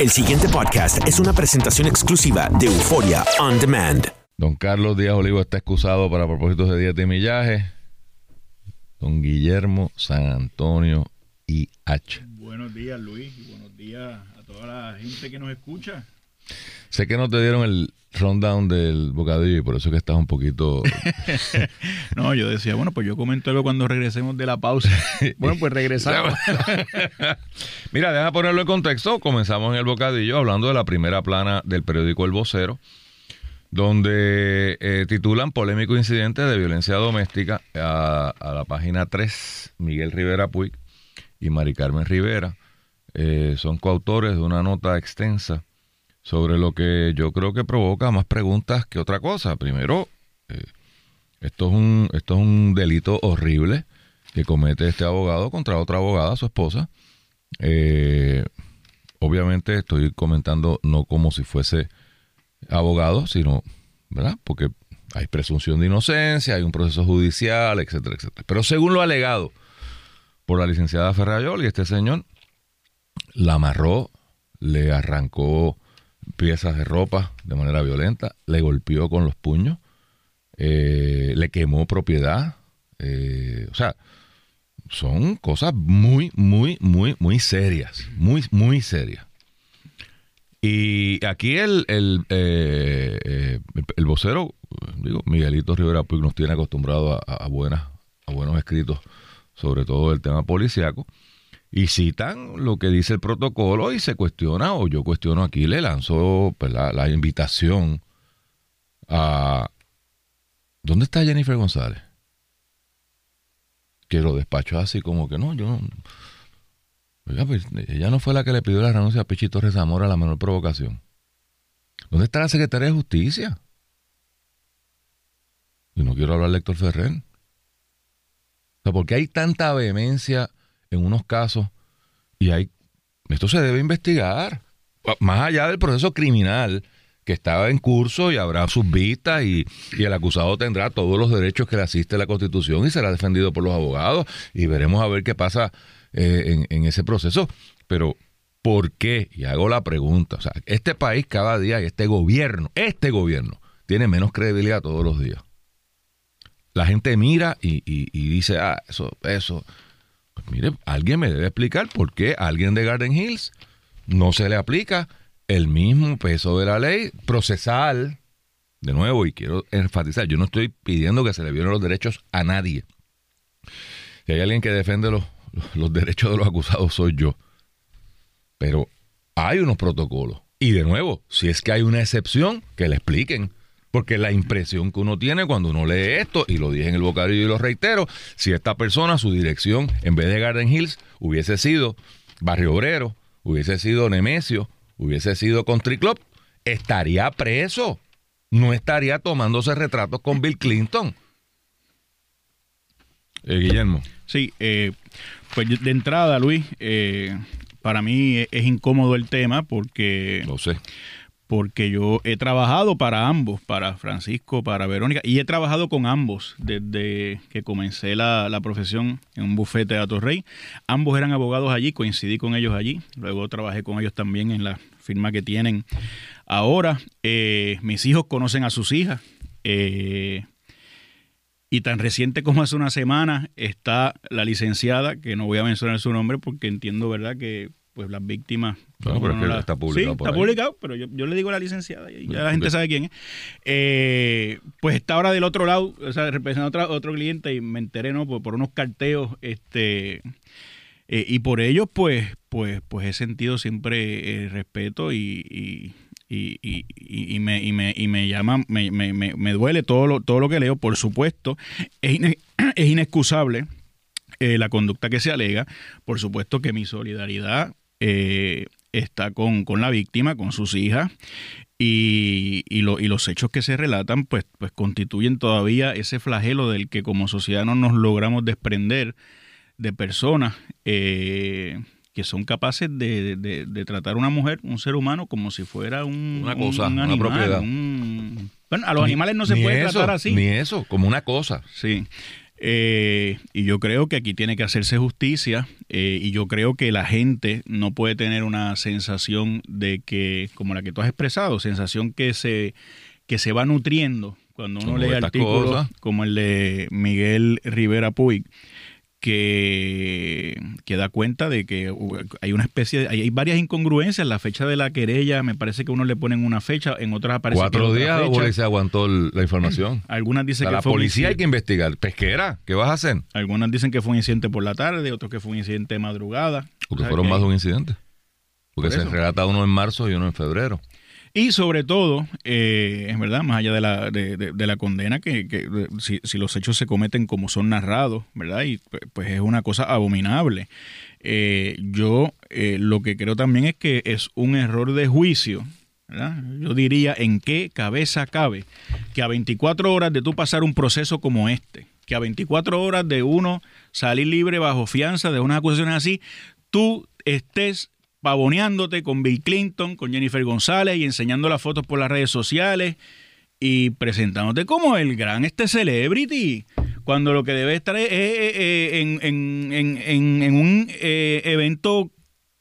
El siguiente podcast es una presentación exclusiva de Euforia On Demand. Don Carlos Díaz Olivo está excusado para propósitos de dieta y millaje. Don Guillermo San Antonio IH. Buenos días, Luis, y buenos días a toda la gente que nos escucha. Sé que no te dieron el rundown del bocadillo y por eso es que estás un poquito... No, yo decía, bueno, pues yo comento algo cuando regresemos de la pausa. Bueno, pues regresamos. Mira, deja ponerlo en contexto. Comenzamos en el bocadillo hablando de la primera plana del periódico El Vocero, donde eh, titulan Polémico incidente de violencia doméstica a, a la página 3, Miguel Rivera Puig y Mari Carmen Rivera. Eh, son coautores de una nota extensa sobre lo que yo creo que provoca más preguntas que otra cosa. Primero, eh, esto, es un, esto es un delito horrible que comete este abogado contra otra abogada, su esposa. Eh, obviamente estoy comentando no como si fuese abogado, sino, ¿verdad? Porque hay presunción de inocencia, hay un proceso judicial, etcétera, etcétera. Pero según lo alegado por la licenciada Ferrayol y este señor, la amarró, le arrancó piezas de ropa de manera violenta, le golpeó con los puños, eh, le quemó propiedad. eh, o sea, son cosas muy, muy, muy, muy serias. Muy, muy serias. Y aquí el, el, eh, eh, el vocero, digo, Miguelito Rivera Puig nos tiene acostumbrado a, buenas, a buenos escritos, sobre todo el tema policiaco y citan lo que dice el protocolo y se cuestiona, o yo cuestiono aquí, le lanzo pues, la, invitación a... ¿Dónde está Jennifer González? Que lo despachó así como que no, yo no... Pues, ella no fue la que le pidió la renuncia a Pichito Rezamora a la menor provocación. ¿Dónde está la Secretaría de Justicia? Y no quiero hablar de Héctor Ferrer. O sea, porque hay tanta vehemencia en unos casos y hay esto se debe investigar más allá del proceso criminal que estaba en curso y habrá sus vistas y, el acusado tendrá todos los derechos que le asiste la Constitución y será defendido por los abogados y veremos a ver qué pasa eh, en, ese proceso. Pero, ¿por qué? Y hago la pregunta. O sea, este país cada día y este gobierno, este gobierno, tiene menos credibilidad todos los días. La gente mira y, y- y dice, ah, eso, eso. Pues mire, alguien me debe explicar por qué a alguien de Garden Hills no se le aplica el mismo peso de la ley procesal. De nuevo, y quiero enfatizar, yo no estoy pidiendo que se le violen los derechos a nadie. Si hay alguien que defiende los, los derechos de los acusados, soy yo. Pero hay unos protocolos. Y de nuevo, si es que hay una excepción, que le expliquen. Porque la impresión que uno tiene cuando uno lee esto, y lo dije en el bocadillo y lo reitero, si esta persona, su dirección, en vez de Garden Hills, hubiese sido Barrio Obrero, hubiese sido Nemesio, hubiese sido Country Club, estaría preso. No estaría tomándose retratos con Bill Clinton. Eh, Guillermo. Sí, eh, pues de entrada, Luis, eh, para mí es, es incómodo el tema porque, Lo sé. Porque yo he trabajado para ambos, para Francisco, para Verónica, y he trabajado con ambos desde que comencé la, profesión en un bufete de Atorrey. Ambos eran abogados allí, coincidí con ellos allí, luego trabajé con ellos también en la firma que tienen ahora. Eh, mis hijos conocen a sus hijas. Eh, y tan reciente como hace una semana está la licenciada, que no voy a mencionar su nombre porque entiendo, ¿verdad?, que pues las víctimas... No, pero es uno que está publicado Sí, por está ahí. publicado, pero yo, yo le digo a la licenciada y ya la gente sabe quién es. Eh, pues está ahora del otro lado, o sea, representando a otro, otro cliente y me enteré, ¿no?, por, por unos carteos, este... eh, y por ellos, pues, pues, pues he sentido siempre eh, respeto y, y, y, y- y- y me, y, me, y me llama, me, me, me, me duele todo lo, todo lo que leo, por supuesto. Es, ine- es inexcusable eh, la conducta que se alega. Por supuesto que mi solidaridad eh, está con, con la víctima, con sus hijas. Y, y, lo- y los hechos que se relatan, pues, pues constituyen todavía ese flagelo del que como sociedad no nos logramos desprender de personas eh, que son capaces de, de- de tratar a una mujer, un ser humano, como si fuera un, Una cosa, un una animal, propiedad. un- Bueno, a los Ni- animales no se puede eso, tratar así. Ni eso, como una cosa. Sí. Eh, y yo creo que aquí tiene que hacerse justicia eh, y yo creo que la gente no puede tener una sensación de que, como la que tú has expresado, sensación que se, que se va nutriendo cuando uno Como lee artículos cosas. como el de Miguel Rivera Puig, que, que da cuenta de que hay una especie de, hay, varias incongruencias. La fecha de la querella, me parece que uno le ponen una fecha, en otras aparece que Cuatro otra días fecha. policía aguantó la información. Algunas O dicen sea, que la fue policía hay que investigar. Pesquera, ¿qué vas a hacer? Algunas dicen que fue un incidente por la tarde, otros que fue un incidente de madrugada. Porque fueron que más de un incidente. Porque Por se relata uno en marzo y uno en febrero. Y sobre todo, eh, es verdad, más allá de la, de, de- de la condena, que, que, si, si los hechos se cometen como son narrados, ¿verdad? Y pues, pues es una cosa abominable. Eh, yo eh, lo que creo también es que es un error de juicio, ¿verdad? Yo diría en qué cabeza cabe que a 24 horas de tú pasar un proceso como este, que a 24 horas de uno salir libre bajo fianza de unas acusaciones así, tú estés pavoneándote con Bill Clinton, con Jennifer González y enseñando las fotos por las redes sociales y presentándote como el gran este celebrity, cuando lo que debe estar es, eh, eh, en, en- un eh, evento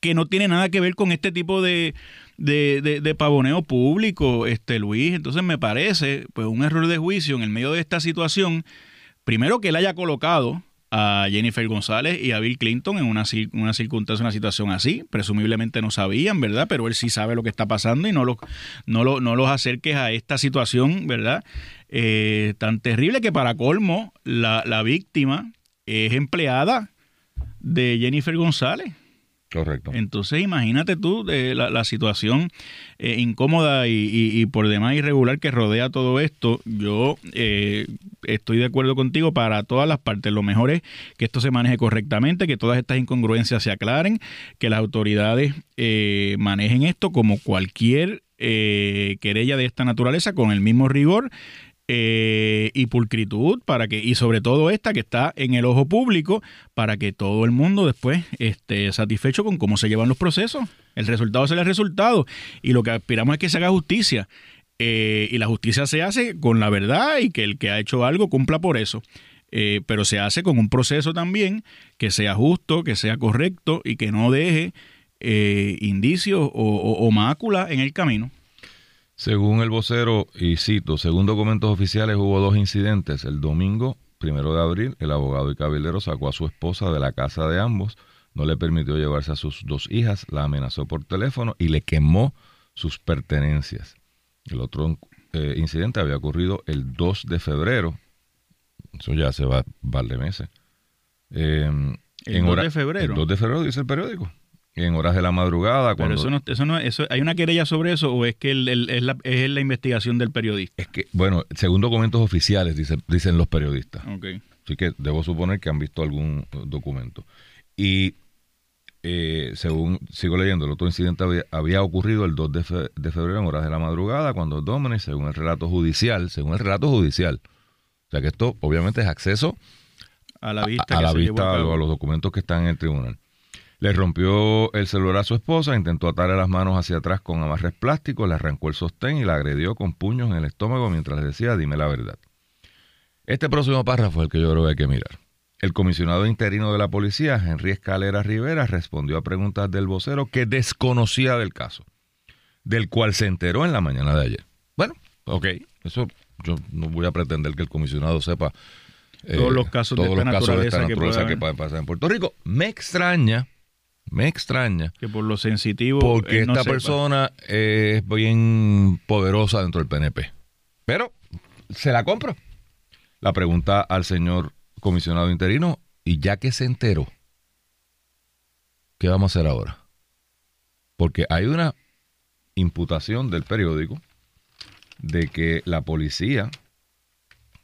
que no tiene nada que ver con este tipo de, de, de- de pavoneo público, este Luis. Entonces me parece pues un error de juicio en el medio de esta situación. Primero que él haya colocado a Jennifer González y a Bill Clinton en una, una circunstancia, una situación así. Presumiblemente no sabían, ¿verdad? Pero él sí sabe lo que está pasando y no, lo, no, lo- no los acerques a esta situación, ¿verdad? Eh, tan terrible que para colmo la, la víctima es empleada de Jennifer González. Correcto. Entonces imagínate tú de la, situación eh, incómoda y por demás irregular que rodea todo esto. Yo eh, estoy de acuerdo contigo para todas las partes. Lo mejor es que esto se maneje correctamente, que todas estas incongruencias se aclaren, que las autoridades eh, manejen esto como cualquier eh, querella de esta naturaleza con el mismo rigor eh, y pulcritud para que y sobre todo esta que está en el ojo público para que todo el mundo después esté satisfecho con cómo se llevan los procesos. El resultado será el resultado. Y lo que aspiramos es que se haga justicia. Eh, y la justicia se hace con la verdad y que el que ha hecho algo cumpla por eso. Eh, pero se hace con un proceso también que sea justo que sea correcto y que no deje eh, indicios o, o, o mácula en el camino Según el vocero, y cito, según documentos oficiales hubo dos incidentes. El domingo, primero de abril, el abogado y cabildero sacó a su esposa de la casa de ambos, no le permitió llevarse a sus dos hijas, la amenazó por teléfono y le quemó sus pertenencias. El otro eh, incidente había ocurrido el 2 de febrero, eso ya se va par de meses. Eh, ¿El 2 de febrero? El 2 de febrero dice el periódico. En horas de la madrugada, Pero cuando... eso no, eso no, eso, ¿hay una querella sobre eso o es que el- el- es, la, es la investigación del periodista? Es que, bueno, según documentos oficiales, dice- dicen los periodistas. Ok. Así que debo suponer que han visto algún documento. Y eh, según sigo leyendo, el otro incidente había, había ocurrido el 2 de, fe- de febrero en horas de la madrugada, cuando Dominic, según el relato judicial, según el relato judicial, o sea que esto obviamente es acceso A la vista. a la vista a los documentos que están en el tribunal. Le rompió el celular a su esposa, intentó atarle las manos hacia atrás con amarres plásticos, le arrancó el sostén y la agredió con puños en el estómago mientras le decía, dime la verdad. Este próximo párrafo es el que yo creo que hay que mirar. El comisionado interino de la policía, Henry Escalera Rivera, respondió a preguntas del vocero que desconocía del caso, del cual se enteró en la mañana de ayer. Bueno, ok, eso yo no voy a pretender que el comisionado sepa eh, Todos los casos de todos esta los casos de esta naturaleza que naturaleza que pueden pasar en Puerto Rico. Me extraña, me extraña, Que por lo sensitivo. porque no esta sepa. persona es bien poderosa dentro del PNP. Pero se la compro. La pregunta al señor comisionado interino, y ya que se enteró, ¿qué vamos a hacer ahora? Porque hay una imputación del periódico de que la policía,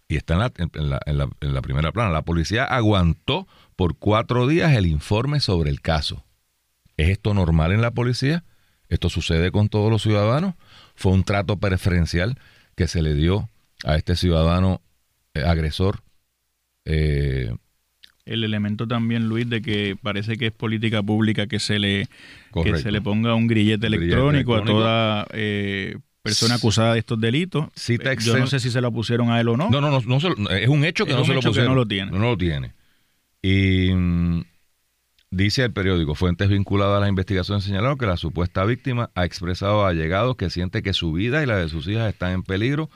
y está en la, en la- en la- en la primera plana, la policía aguantó por cuatro días el informe sobre el caso. ¿Es esto normal en la policía? ¿Esto sucede con todos los ciudadanos? ¿Fue un trato preferencial que se le dio a este ciudadano eh, agresor? Eh, El elemento también, Luis, de que parece que es política pública que se le, que se le ponga un grillete electrónico, electrónico. a toda eh, persona acusada de estos delitos. Cita Eh, Yo no sé si se lo pusieron a él o no. No, no, no, no se es un hecho que Es no un se lo hecho que pusieron. no lo tiene. No, lo tiene. Y mm, dice el periódico, fuentes vinculadas a la investigación señalaron que la supuesta víctima ha expresado a allegados que siente que su vida y la de sus hijas están en peligro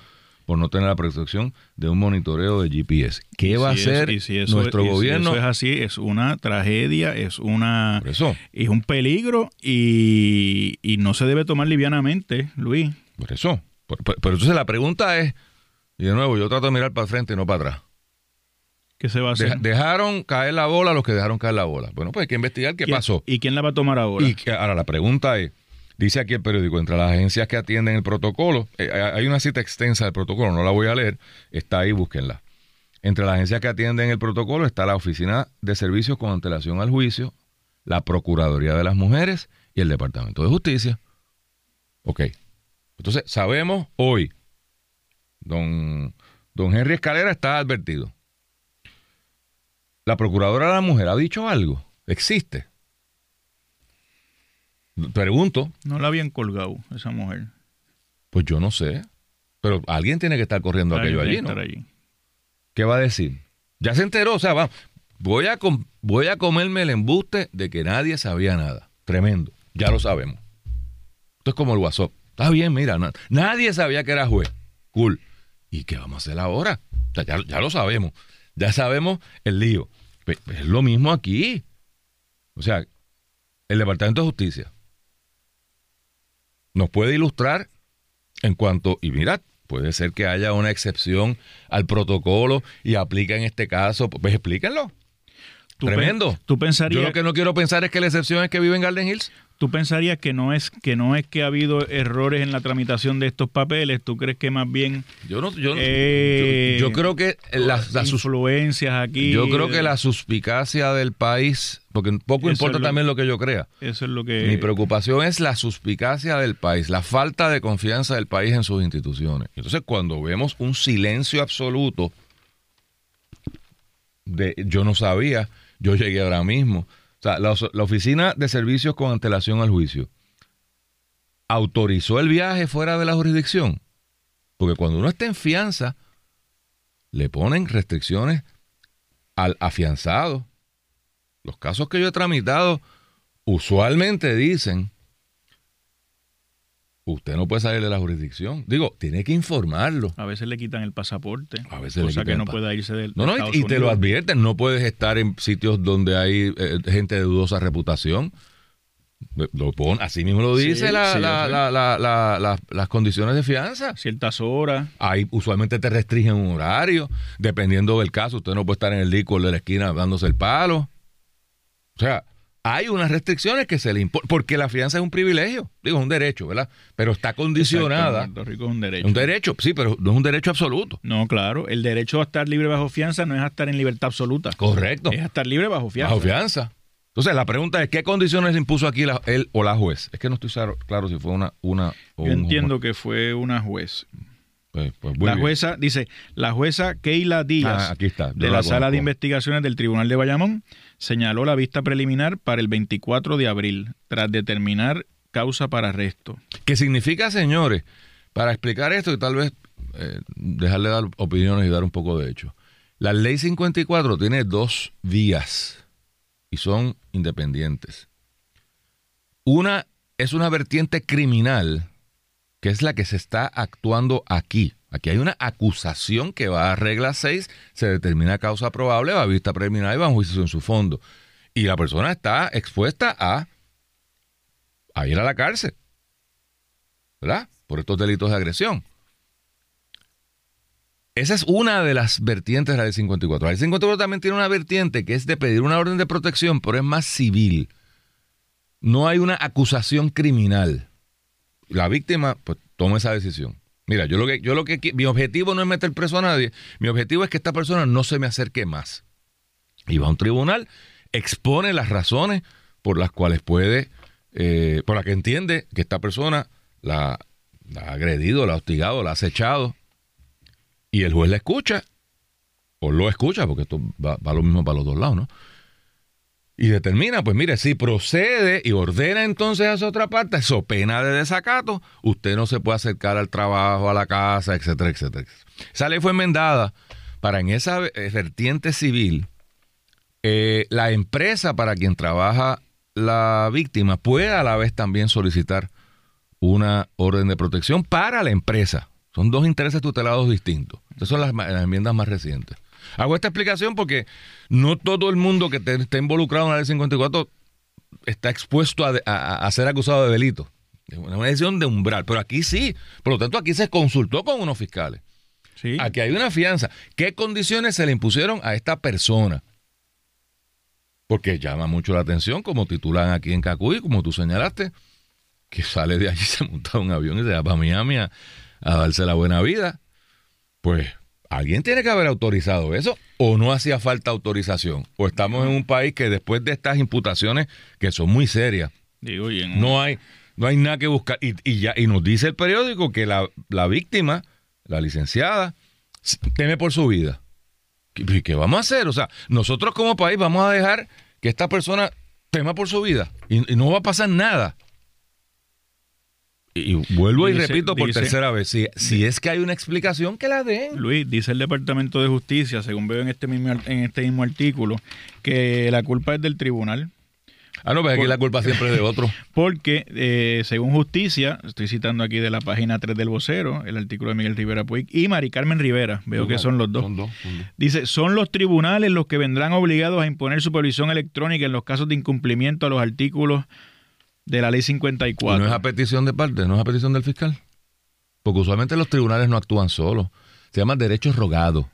por no tener la protección de un monitoreo de GPS. ¿Qué Y va a si hacer si eso- nuestro y si gobierno? eso es así, es una tragedia, es una eso, es un peligro y, y no se debe tomar livianamente, Luis. por eso. Por- pero entonces la pregunta es, y de nuevo, yo trato de mirar para el frente y no para atrás. ¿Qué se va a hacer? dejaron caer la bola los que dejaron caer la bola. Bueno, pues hay que investigar qué ¿Quién- pasó. ¿Y quién la va a tomar ahora? Y que- ahora la pregunta es, dice aquí el periódico, entre las agencias que atienden el protocolo, eh, hay una cita extensa del protocolo, no la voy a leer, está ahí, búsquenla. Entre las agencias que atienden el protocolo está la Oficina de Servicios con antelación al juicio, la Procuraduría de las Mujeres y el Departamento de Justicia. Ok. Entonces, sabemos hoy, don, don Henry Escalera está advertido. La Procuradora de la Mujer ha dicho algo. Existe. Pregunto, No la habían colgado esa mujer. pues yo no sé. Pero alguien tiene que estar corriendo aquello allí, ¿no? allí. ¿Qué va a decir? Ya se enteró, o sea, va, voy, a com- voy a comerme el embuste de que nadie sabía nada. Tremendo, ya lo sabemos. Esto es como el WhatsApp. Está bien, mira, na- nadie sabía que era juez. Cool. ¿Y qué vamos a hacer ahora? O sea, ya, ya lo sabemos. Ya sabemos el lío. Es lo mismo aquí. O sea, el Departamento de Justicia nos puede ilustrar en cuanto, y mirad, puede ser que haya una excepción al protocolo y aplica en este caso, pues explíquenlo. ¿Tú pen- Tremendo. ¿Tú Yo lo que no quiero pensar es que la excepción es que vive en Garden Hills. ¿Tú pensarías que no es que no es que ha habido errores en la tramitación de estos papeles? ¿Tú crees que más bien Yo no, yo, no- Eh, yo, yo creo que la, la sus- influencias aquí? yo creo que la suspicacia del país, porque poco importa lo- también lo que yo crea. eso es lo que Mi preocupación es la suspicacia del país, la falta de confianza del país en sus instituciones. Entonces, cuando vemos un silencio absoluto de yo no sabía, yo llegué ahora mismo. O sea, la, la Oficina de Servicios con antelación al juicio autorizó el viaje fuera de la jurisdicción. Porque cuando uno está en fianza, le ponen restricciones al afianzado. Los casos que yo he tramitado usualmente dicen, usted no puede salir de la jurisdicción. Digo, tiene que informarlo. a veces le quitan el pasaporte, A veces le cosa quitan que el no pueda irse del No, no, y, te lo advierten, no puedes estar en sitios donde hay eh, gente de dudosa reputación. Lo pon, así mismo lo dice sí, la- las condiciones de fianza. ciertas horas. Ahí usualmente te restringen un horario, dependiendo del caso. Usted no puede estar en el licor de la esquina dándose el palo. O sea, hay unas restricciones que se le imponen, porque la fianza es un privilegio, digo, es un derecho, ¿verdad? Pero está condicionada. Puerto Rico es un derecho. Un derecho, sí, pero no es un derecho absoluto. No, claro. El derecho a estar libre bajo fianza no es a estar en libertad absoluta. Correcto. Es a estar libre bajo fianza. Bajo fianza. Entonces, la pregunta es, ¿qué condiciones impuso aquí la- él o la juez? Es que no estoy claro, si fue una, una o Yo un- entiendo que fue una juez. Pues, pues, la bien. jueza, dice, la jueza Keila Díaz Ah, aquí está, de la la, sala de investigaciones del Tribunal de Bayamón señaló la vista preliminar para el 24 de abril, tras determinar causa para arresto. ¿Qué significa, señores? Para explicar esto y tal vez eh, dejarle dar opiniones y dar un poco de hecho. La ley 54 tiene dos vías y son independientes. Una es una vertiente criminal, que es la que se está actuando aquí. Aquí hay una acusación que va a regla 6, se determina causa probable, va a vista preliminar y va a un juicio en su fondo. Y la persona está expuesta a, ir a la cárcel. ¿verdad? Por estos delitos de agresión. Esa es una de las vertientes de la ley 54. La ley 54 también tiene una vertiente que es de pedir una orden de protección, pero es más civil. No hay una acusación criminal. La víctima, pues, toma esa decisión. Mira, yo lo que, yo lo que, mi objetivo no es meter preso a nadie. Mi objetivo es que esta persona no se me acerque más. Y va a un tribunal, expone las razones por las cuales puede, eh, por las que entiende que esta persona la, ha agredido, la ha hostigado, la ha acechado. Y el juez la escucha, o lo escucha, porque esto va lo mismo para los dos lados, ¿no? Y determina, pues mire, si procede y ordena entonces a esa otra parte, eso pena de desacato, usted no se puede acercar al trabajo, a la casa, etcétera, etcétera. Esa ley fue enmendada para en esa eh, vertiente civil, eh, la empresa para quien trabaja la víctima pueda a la vez también solicitar una orden de protección para la empresa. Son dos intereses tutelados distintos. Esas son las enmiendas más recientes. Hago esta explicación porque no todo el mundo que esté involucrado en la ley 54 está expuesto a, ser acusado de delito. Es una decisión de umbral, pero aquí sí. Por lo tanto, aquí se consultó con unos fiscales. Aquí hay una fianza. ¿Qué condiciones se le impusieron a esta persona? Porque llama mucho la atención, como titulan aquí en Cacuy, como tú señalaste, que sale de allí, se monta un avión y se va para Miami a darse la buena vida. Pues alguien tiene que haber autorizado eso o no hacía falta autorización. O estamos en un país que después de estas imputaciones que son muy serias, Digo, no hay no hay nada que buscar y, ya y nos dice el periódico que la, víctima, la licenciada, teme por su vida. ¿Qué, ¿Qué, vamos a hacer? O sea, nosotros como país vamos a dejar que esta persona tema por su vida y no va a pasar nada y vuelvo y repito por tercera vez, si, si es que hay una explicación, que la den. Luis, dice el Departamento de Justicia, según veo en este mismo, en este mismo artículo, que la culpa es del tribunal. Ah, no, pues aquí la culpa siempre es de otro. Porque, eh, según justicia, estoy citando aquí de la página 3 del vocero, el artículo de Miguel Rivera Puig y Mari Carmen Rivera, veo que son los dos. Dice, son los tribunales los que vendrán obligados a imponer supervisión electrónica en los casos de incumplimiento a los artículos de la ley 54. no es a petición de parte, no es a petición del fiscal. Porque usualmente los tribunales no actúan solos. Se llama derecho rogado.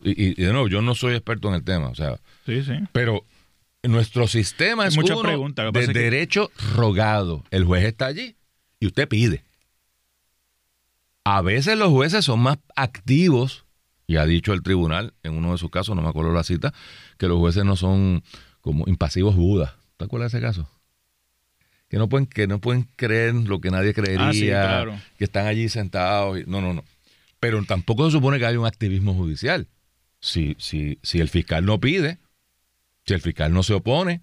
Y, de nuevo, yo no soy experto en el tema, o sea. Sí, sí. Pero nuestro sistema es mucha uno de derecho rogado. El juez está allí y usted pide. A veces los jueces son más activos, y ha dicho el tribunal en uno de sus casos, no me acuerdo la cita, que los jueces no son como impasivos budas. ¿Te acuerdas de ese caso? Que no pueden, que no pueden creer lo que nadie creería, ah, que están allí sentados. no, no, no. Pero tampoco se supone que haya un activismo judicial. Si, si, si el fiscal no pide, si el fiscal no se opone,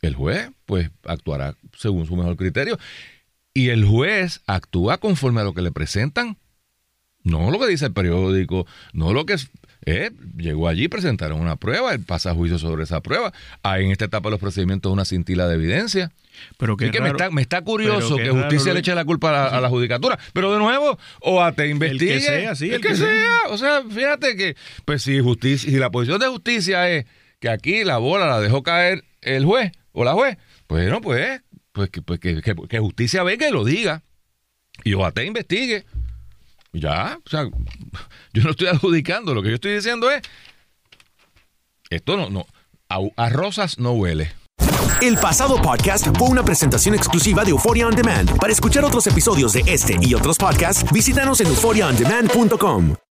el juez pues actuará según su mejor criterio. Y el juez actúa conforme a lo que le presentan, no lo que dice el periódico, no lo que eh, llegó allí, presentaron una prueba, él pasa juicio sobre esa prueba. Hay en esta etapa de los procedimientos una cintila de evidencia. Pero que, me, está, me está curioso que justicia le eche la culpa a la, judicatura. Pero de nuevo, o a te investigue. El que sea, sí. El, que, sea. O sea, fíjate que, pues si justicia, si la posición de justicia es que aquí la bola la dejó caer el juez o la juez, pues no, pues, pues, que, pues que, justicia venga y lo diga. Y o a te investigue. Ya, o sea, yo no estoy adjudicando, lo que yo estoy diciendo es, esto no, no, a, rosas no huele. El pasado podcast fue una presentación exclusiva de Euphoria On Demand. Para escuchar otros episodios de este y otros podcasts, visítanos en euphoriaondemand.com.